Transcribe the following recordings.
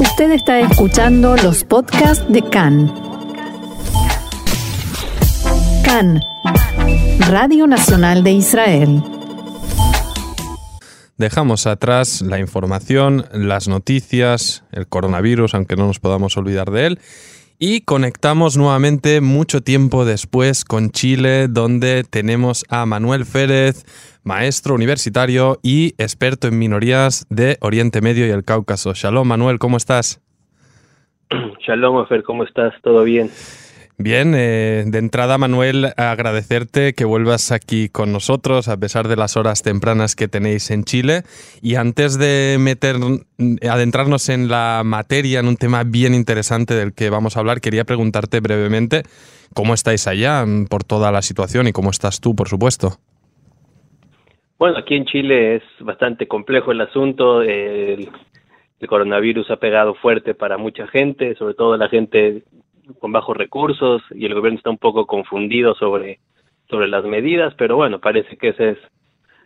Usted está escuchando los podcasts de CAN. CAN, Radio Nacional de Israel. Dejamos atrás la información, las noticias, el coronavirus, aunque no nos podamos olvidar de él, y conectamos nuevamente mucho tiempo después con Chile, donde tenemos a Manuel Férez, maestro universitario y experto en minorías de Oriente Medio y el Cáucaso. Shalom, Manuel, ¿cómo estás? Shalom, Ofer, ¿cómo estás? ¿Todo bien? Bien, eh, de entrada Manuel, agradecerte que vuelvas aquí con nosotros a pesar de las horas tempranas que tenéis en Chile. Y antes de meter, adentrarnos en la materia, en un tema bien interesante del que vamos a hablar, quería preguntarte brevemente cómo estáis allá por toda la situación y cómo estás tú, por supuesto. Bueno, aquí en Chile es bastante complejo el asunto. El, el coronavirus ha pegado fuerte para mucha gente, sobre todo la gente con bajos recursos y el gobierno está un poco confundido sobre, sobre las medidas, pero bueno, parece que esa es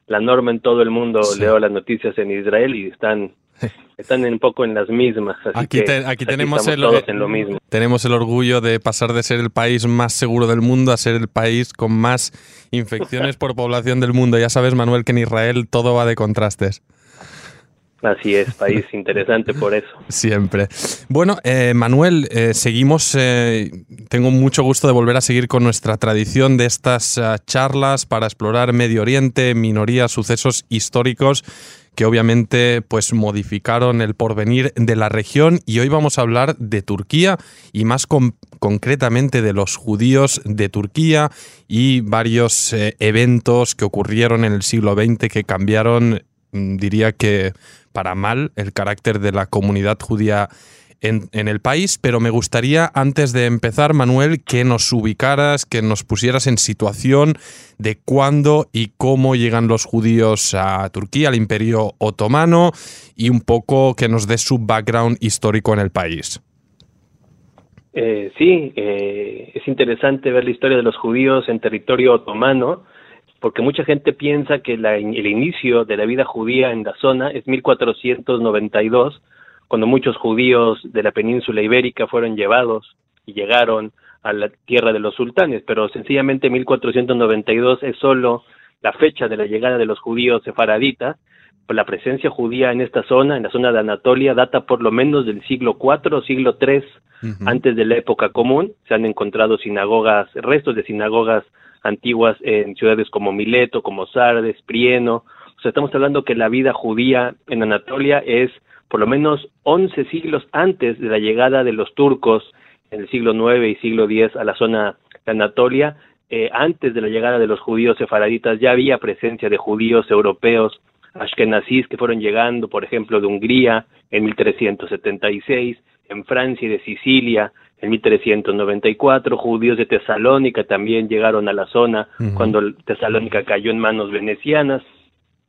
la norma en todo el mundo. Leo las noticias en Israel y están están un poco en las mismas. aquí, aquí, tenemos el, en lo mismo. tenemos el orgullo de pasar de ser el país más seguro del mundo a ser el país con más infecciones por población del mundo. Ya sabes, Manuel, que en Israel todo va de contrastes. Así es, país interesante por eso. Siempre. Bueno, eh, Manuel, eh, seguimos, eh, tengo mucho gusto de volver a seguir con nuestra tradición de estas charlas para explorar Medio Oriente, minorías, sucesos históricos que obviamente pues modificaron el porvenir de la región y hoy vamos a hablar de Turquía y más concretamente de los judíos de Turquía y varios eventos que ocurrieron en el siglo XX que cambiaron mm, diría que para mal el carácter de la comunidad judía en, el país, pero me gustaría, antes de empezar, Manuel, que nos ubicaras, que nos pusieras en situación de cuándo y cómo llegan los judíos a Turquía, al Imperio Otomano, y un poco que nos des su background histórico en el país. Eh, sí, eh, es interesante ver la historia de los judíos en territorio otomano porque mucha gente piensa que el inicio de la vida judía en la zona es 1492, cuando muchos judíos de la península ibérica fueron llevados y llegaron a la tierra de los sultanes, pero sencillamente 1492 es solo la fecha de la llegada de los judíos sefaraditas, la presencia judía en esta zona, en la zona de Anatolia, data por lo menos del siglo IV o siglo III antes de la época común. Se han encontrado sinagogas, restos de sinagogas antiguas en ciudades como Mileto, como Sardes, Prieno. O sea, estamos hablando que la vida judía en Anatolia es por lo menos 11 siglos antes de la llegada de los turcos en el siglo IX y siglo X a la zona de Anatolia. Eh, antes de la llegada de los judíos sefaraditas ya había presencia de judíos europeos ashkenazís que fueron llegando, por ejemplo, de Hungría en 1376, en Francia y de Sicilia en 1394, judíos de Tesalónica también llegaron a la zona cuando Tesalónica cayó en manos venecianas.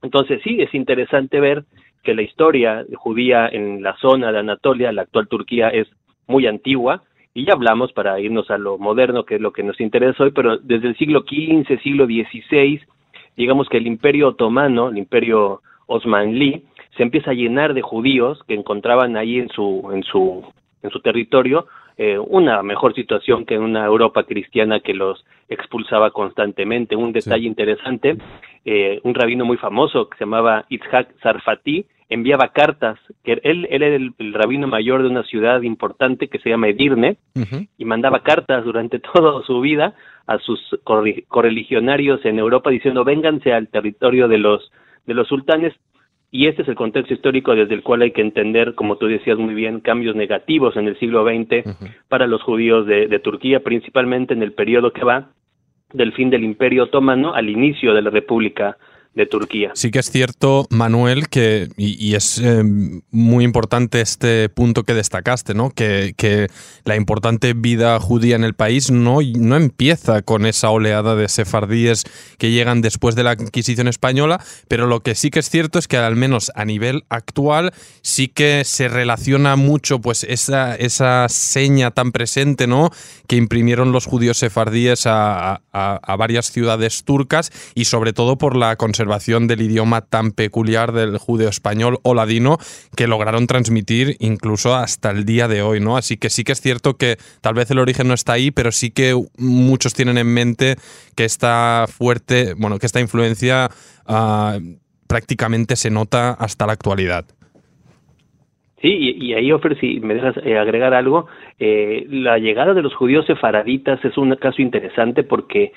Entonces sí, es interesante ver que la historia judía en la zona de Anatolia, la actual Turquía, es muy antigua, y ya hablamos para irnos a lo moderno, que es lo que nos interesa hoy, pero desde el siglo XV, siglo XVI, digamos que el imperio otomano, el imperio osmanlí, se empieza a llenar de judíos que encontraban ahí en su, en su, en su territorio, eh, una mejor situación que en una Europa cristiana que los expulsaba constantemente. Un detalle interesante, eh, un rabino muy famoso que se llamaba Itzhak Sarfati enviaba cartas, que él, él era el, rabino mayor de una ciudad importante que se llama Edirne, y mandaba cartas durante toda su vida a sus correligionarios en Europa diciendo vénganse al territorio de los de los sultanes y este es el contexto histórico desde el cual hay que entender, como tú decías muy bien, cambios negativos en el siglo XX para los judíos de, de Turquía, principalmente en el periodo que va del fin del Imperio Otomano al inicio de la República de Turquía. Sí que es cierto, Manuel, que, y, es eh, muy importante este punto que destacaste, ¿no? Que, la importante vida judía en el país no, no empieza con esa oleada de sefardíes que llegan después de la Inquisición española, pero lo que sí que es cierto es que al menos a nivel actual sí que se relaciona mucho pues esa, esa seña tan presente, ¿no? Que imprimieron los judíos sefardíes a, a, a varias ciudades turcas y sobre todo por la conservación del idioma tan peculiar del judeo español o ladino que lograron transmitir incluso hasta el día de hoy, ¿no? Así que sí que es cierto que tal vez el origen no está ahí, pero sí que muchos tienen en mente que esta fuerte, bueno, que esta influencia ah, prácticamente se nota hasta la actualidad. Sí, y, ahí, Ofer, si me dejas eh, agregar algo, eh, la llegada de los judíos sefaraditas es un caso interesante porque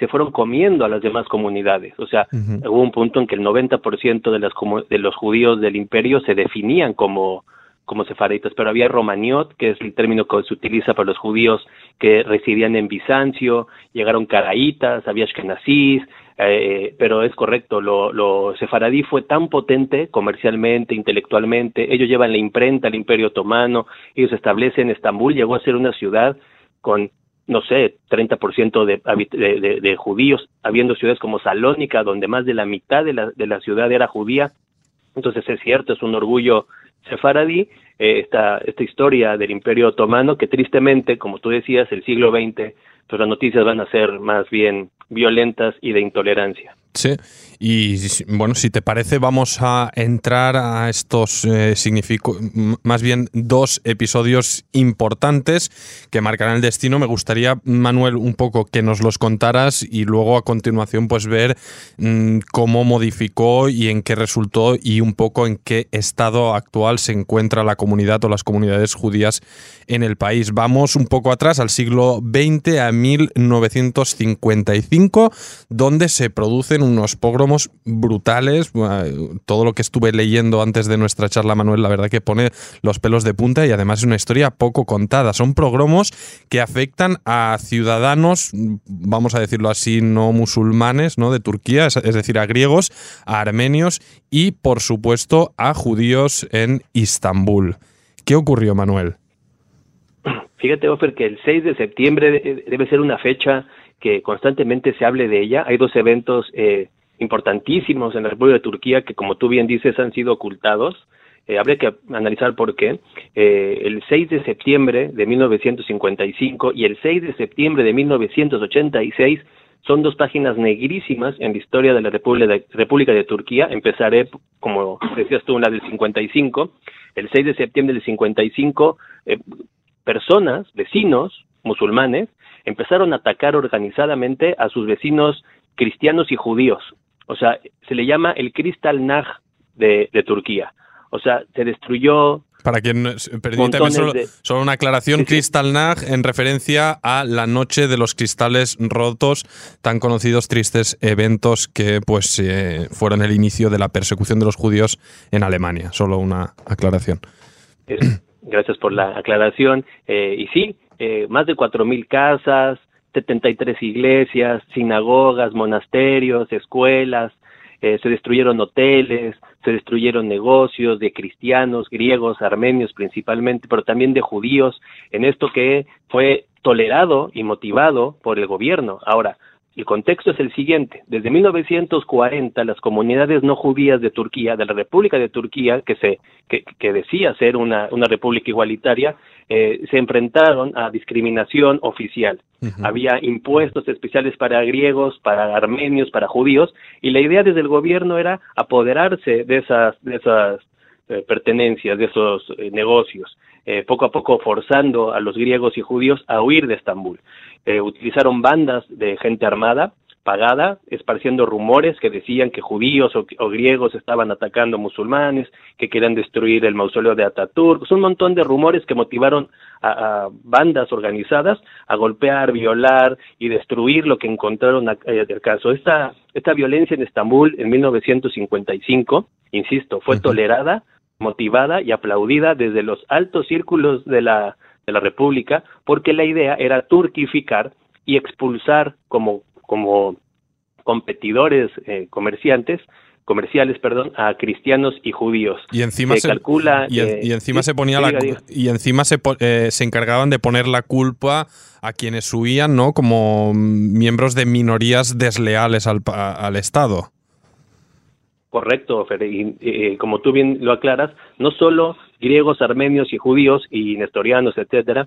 se fueron comiendo a las demás comunidades. O sea, hubo un punto en que el 90% de, las, de los judíos del imperio se definían como, como sefaritas, pero había romaniot, que es el término que se utiliza para los judíos que residían en Bizancio, llegaron caraítas, había ashkenazís, eh, pero es correcto, lo, lo sefaradí fue tan potente comercialmente, intelectualmente, ellos llevan la imprenta al Imperio Otomano, ellos establecen Estambul, llegó a ser una ciudad con no sé, 30% de, de, de, de judíos, habiendo ciudades como Salónica, donde más de la mitad de la, de la ciudad era judía. Entonces es cierto, es un orgullo sefaradí, eh, esta, esta historia del Imperio Otomano, que tristemente, como tú decías, el siglo XX, pues las noticias van a ser más bien violentas y de intolerancia. Sí, y bueno, si te parece, vamos a entrar a estos eh, más bien dos episodios importantes que marcarán el destino. Me gustaría, Manuel, un poco que nos los contaras y luego a continuación pues ver mm, cómo modificó y en qué resultó y un poco en qué estado actual se encuentra la comunidad o las comunidades judías en el país. Vamos un poco atrás al siglo XX, a 1955, donde se producen unos pogromos brutales. Todo lo que estuve leyendo antes de nuestra charla, Manuel, la verdad que pone los pelos de punta y además es una historia poco contada. Son pogromos que afectan a ciudadanos, vamos a decirlo así, no musulmanes, ¿no? De Turquía, es decir, a griegos, a armenios y, por supuesto, a judíos en Istambul. ¿Qué ocurrió, Manuel? Fíjate, Ofer, que el 6 de septiembre debe ser una fecha que constantemente se hable de ella. Hay dos eventos eh, importantísimos en la República de Turquía que, como tú bien dices, han sido ocultados. Eh, habría que analizar por qué. Eh, el 6 de septiembre de 1955 y el 6 de septiembre de 1986 son dos páginas negrísimas en la historia de la República de, Turquía. Empezaré, como decías tú, en la del 55. El 6 de septiembre del 55, eh, personas, vecinos musulmanes, empezaron a atacar organizadamente a sus vecinos cristianos y judíos. O sea, se le llama el Kristallnacht de, de Turquía. O sea, se destruyó para quien permítame solo, solo, una aclaración, Kristallnacht en referencia a la noche de los cristales rotos, tan conocidos tristes eventos que pues eh, fueron el inicio de la persecución de los judíos en Alemania. Solo una aclaración. Gracias por la aclaración. Eh, y sí, eh, más de 4.000 casas, 73 iglesias, sinagogas, monasterios, escuelas, eh, se destruyeron hoteles, se destruyeron negocios de cristianos, griegos, armenios principalmente, pero también de judíos, en esto que fue tolerado y motivado por el gobierno. Ahora, el contexto es el siguiente. Desde 1940, las comunidades no judías de Turquía, de la República de Turquía, que, se, que, decía ser una, una república igualitaria, eh, se enfrentaron a discriminación oficial. Había impuestos especiales para griegos, para armenios, para judíos, y la idea desde el gobierno era apoderarse de esas, de esas eh, pertenencias, de esos eh, negocios, poco a poco forzando a los griegos y judíos a huir de Estambul. Eh, utilizaron bandas de gente armada pagada, esparciendo rumores que decían que judíos o, griegos estaban atacando musulmanes, que querían destruir el mausoleo de Ataturk. un montón de rumores que motivaron a, bandas organizadas a golpear, violar y destruir lo que encontraron eh, del caso. Esta, esta violencia en Estambul en 1955, insisto, fue tolerada, motivada y aplaudida desde los altos círculos de la de la República, porque la idea era turquificar y expulsar como, como competidores eh, comerciantes comerciales, perdón, a cristianos y judíos. Y encima se, calcula y, encima se ponía la y encima se, eh, se encargaban de poner la culpa a quienes huían, ¿no? Como miembros de minorías desleales al, al Estado. Correcto, Y, eh, como tú bien lo aclaras, no solo griegos, armenios y judíos y nestorianos, etcétera,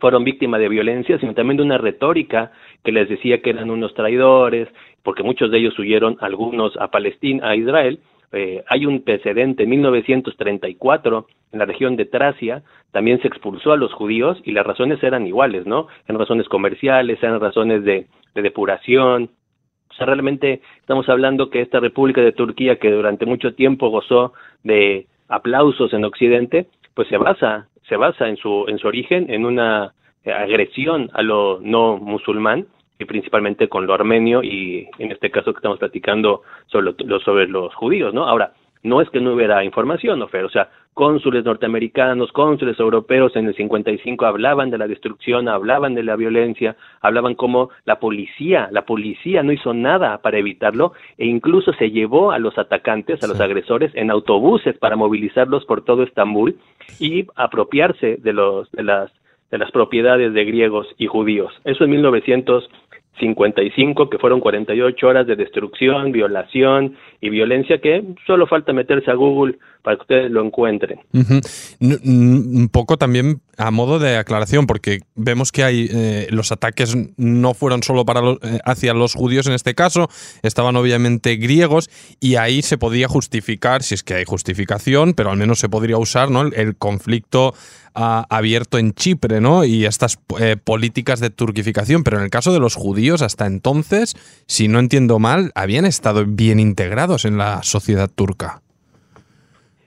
fueron víctimas de violencia, sino también de una retórica que les decía que eran unos traidores, porque muchos de ellos huyeron, algunos a Palestina, a Israel. Eh, hay un precedente, en 1934, en la región de Tracia, también se expulsó a los judíos y las razones eran iguales, ¿no? Eran razones comerciales, eran razones de depuración, o sea, realmente estamos hablando que esta República de Turquía, que durante mucho tiempo gozó de aplausos en Occidente, pues se basa, se basa en su, en su origen en una agresión a lo no musulmán y principalmente con lo armenio y en este caso que estamos platicando sobre, sobre los judíos, ¿no? Ahora, no es que no hubiera información, ¿no, O sea, cónsules norteamericanos, cónsules europeos en el 55 hablaban de la destrucción, hablaban de la violencia, hablaban como la policía, la policía no hizo nada para evitarlo e incluso se llevó a los atacantes, a los agresores en autobuses para movilizarlos por todo Estambul y apropiarse de los de las de las propiedades de griegos y judíos. Eso en 1900 55, que fueron 48 horas de destrucción, violación y violencia, que solo falta meterse a Google para que ustedes lo encuentren. Un poco también a modo de aclaración, porque vemos que hay eh, los ataques no fueron solo para eh, hacia los judíos en este caso, estaban obviamente griegos y ahí se podía justificar, si es que hay justificación, pero al menos se podría usar ¿no? el conflicto abierto en Chipre, ¿no? Y estas eh, políticas de turquificación. Pero en el caso de los judíos, hasta entonces, si no entiendo mal, habían estado bien integrados en la sociedad turca.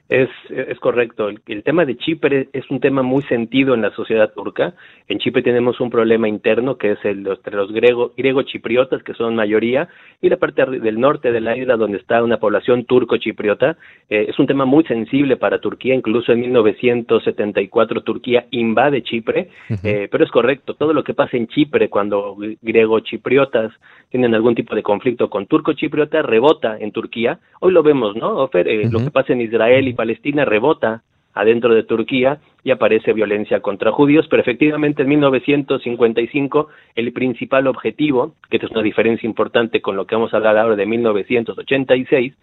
Es, es correcto. El, tema de Chipre es un tema muy sentido en la sociedad turca. En Chipre tenemos un problema interno que es el entre los griego, griego-chipriotas, que son mayoría, y la parte del norte de la isla, donde está una población turco-chipriota. Eh, es un tema muy sensible para Turquía. Incluso en 1974 Turquía invade Chipre. Eh, pero es correcto. Todo lo que pasa en Chipre cuando griego-chipriotas tienen algún tipo de conflicto con turco-chipriota rebota en Turquía. Hoy lo vemos, ¿no, Ofer? Eh, lo que pasa en Israel y Palestina rebota adentro de Turquía y aparece violencia contra judíos, pero efectivamente en 1955 el principal objetivo, que es una diferencia importante con lo que vamos a hablar ahora de 1986,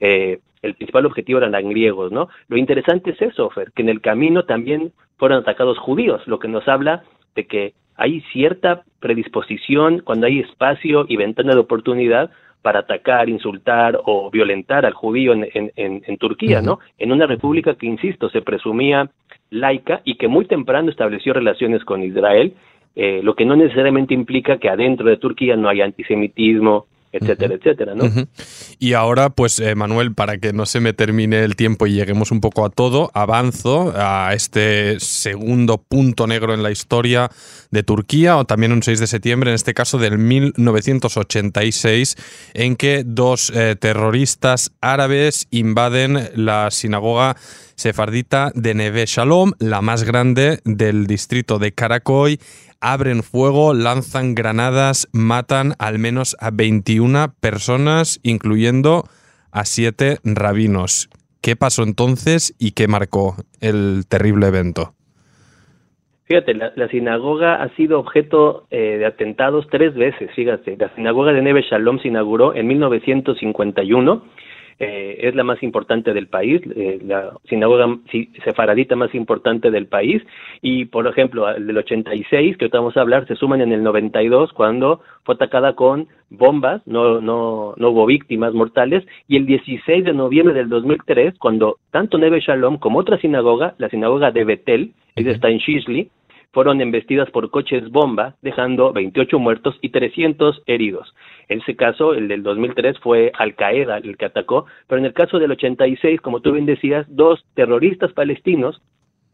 eh, el principal objetivo eran griegos, ¿no? Lo interesante es eso, Fer, que en el camino también fueron atacados judíos, lo que nos habla de que hay cierta predisposición cuando hay espacio y ventana de oportunidad para atacar, insultar o violentar al judío en, en, Turquía, ¿no? En una república que, insisto, se presumía laica y que muy temprano estableció relaciones con Israel, eh, lo que no necesariamente implica que adentro de Turquía no haya antisemitismo, etcétera, etcétera, ¿no? Y ahora, pues, eh, Manuel, para que no se me termine el tiempo y lleguemos un poco a todo, avanzo a este segundo punto negro en la historia de Turquía, o también un 6 de septiembre, en este caso del 1986, en que dos eh, terroristas árabes invaden la sinagoga sefardita de Neve Shalom, la más grande del distrito de Karakoy, abren fuego, lanzan granadas, matan al menos a 21 personas, incluyendo a siete rabinos. ¿Qué pasó entonces y qué marcó el terrible evento? Fíjate, la, sinagoga ha sido objeto eh, de atentados tres veces, fíjate. La sinagoga de Neve Shalom se inauguró en 1951 eh, es la más importante del país, eh, la sinagoga sefaradita más importante del país, y por ejemplo, el del 86, que ahorita vamos a hablar, se suman en el 92 cuando fue atacada con bombas, no, no, no hubo víctimas mortales, y el 16 de noviembre del 2003, cuando tanto Neve Shalom como otra sinagoga, la sinagoga de Betel, ella está en Shishli, fueron embestidas por coches bomba, dejando 28 muertos y 300 heridos. En ese caso, el del 2003 fue Al Qaeda el que atacó, pero en el caso del 86, como tú bien decías, dos terroristas palestinos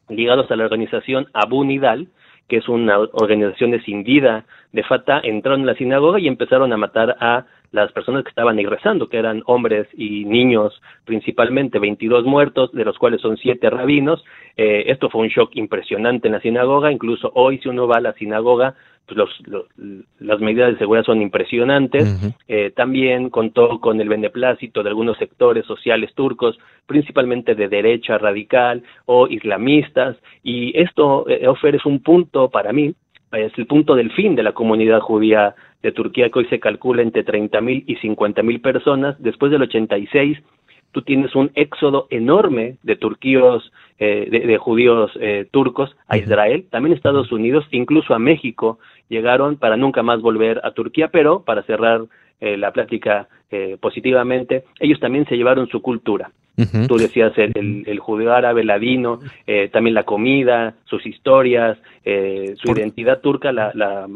ligados a la organización Abu Nidal, que es una organización escindida de Fatah, entraron en la sinagoga y empezaron a matar a las personas que estaban ahí rezando, que eran hombres y niños principalmente, 22 muertos, de los cuales son siete rabinos. Eh, esto fue un shock impresionante en la sinagoga, incluso hoy si uno va a la sinagoga, pues los, las medidas de seguridad son impresionantes. eh, también contó con el beneplácito de algunos sectores sociales turcos, principalmente de derecha radical o islamistas, y esto eh, ofrece un punto para mí, es el punto del fin de la comunidad judía de Turquía, que hoy se calcula entre 30.000 y 50.000 personas. Después del 86 tú tienes un éxodo enorme de turquíos, eh, de, judíos eh, turcos a Israel, también Estados Unidos, incluso a México, llegaron para nunca más volver a Turquía, pero para cerrar eh, la plática positivamente, ellos también se llevaron su cultura. Tú decías el, el, judío árabe, ladino, también la comida, sus historias, su identidad turca, la, la,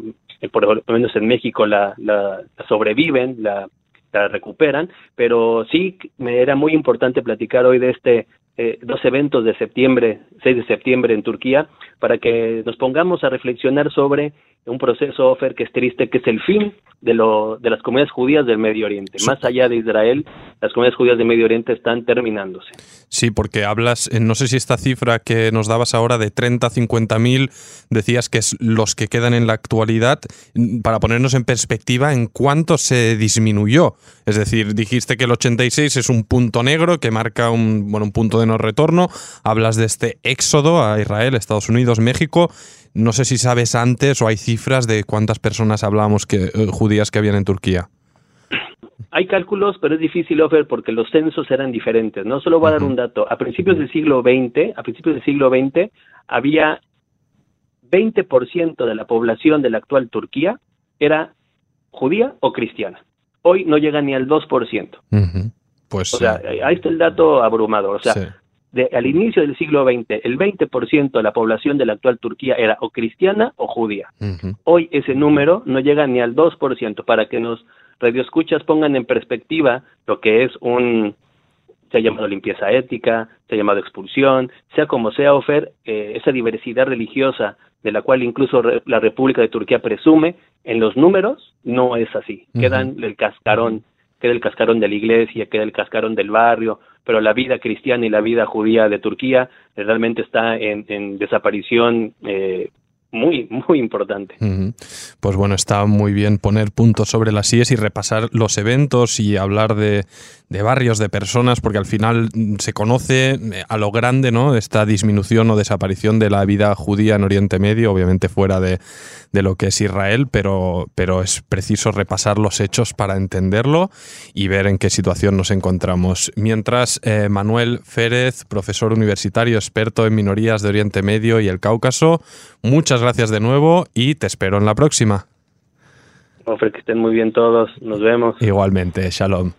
por lo menos en México la, la, sobreviven, la, la recuperan, pero sí me era muy importante platicar hoy de este eh, dos eventos de septiembre, 6 de septiembre en Turquía, para que nos pongamos a reflexionar sobre un proceso, Ofer, que es triste, que es el fin de, lo, de las comunidades judías del Medio Oriente. Más allá de Israel, las comunidades judías del Medio Oriente están terminándose. Sí, porque hablas, eh, no sé si esta cifra que nos dabas ahora de 30, 50 mil, decías que es los que quedan en la actualidad, mm, para ponernos en perspectiva en cuánto se disminuyó. Es decir, dijiste que el 86 es un punto negro que marca un, bueno, un punto de no retorno. Hablas de este éxodo a Israel, Estados Unidos, México. No sé si sabes antes o hay cifras de cuántas personas hablamos que, eh, judías que habían en Turquía. Hay cálculos, pero es difícil, ver porque los censos eran diferentes. No solo voy a dar un dato. A principios del siglo XX, a principios del siglo XX, había 20% de la población de la actual Turquía era judía o cristiana. Hoy no llega ni al 2%. Pues, o sea, ahí está el dato abrumador. O sea, al inicio del siglo XX, el 20% de la población de la actual Turquía era o cristiana o judía. Hoy ese número no llega ni al 2%, para que nos radioescuchas pongan en perspectiva lo que es un, se ha llamado limpieza ética, se ha llamado expulsión, sea como sea, Ofer, eh, esa diversidad religiosa de la cual incluso la República de Turquía presume, en los números no es así. Quedan el cascarón, queda el cascarón de la iglesia, queda el cascarón del barrio, pero la vida cristiana y la vida judía de Turquía realmente está en, en desaparición eh, muy, muy importante. Pues bueno, está muy bien poner puntos sobre las IES y repasar los eventos y hablar de, de, barrios, de personas, porque al final mm, se conoce eh, a lo grande ¿no? esta disminución o desaparición de la vida judía en Oriente Medio, obviamente fuera de, de lo que es Israel, pero, pero es preciso repasar los hechos para entenderlo y ver en qué situación nos encontramos. Mientras, eh, Manuel Férez, profesor universitario, experto en minorías de Oriente Medio y el Cáucaso, muchas gracias de nuevo y te espero en la próxima. Ofre, que estén muy bien todos. Nos vemos. Igualmente, shalom.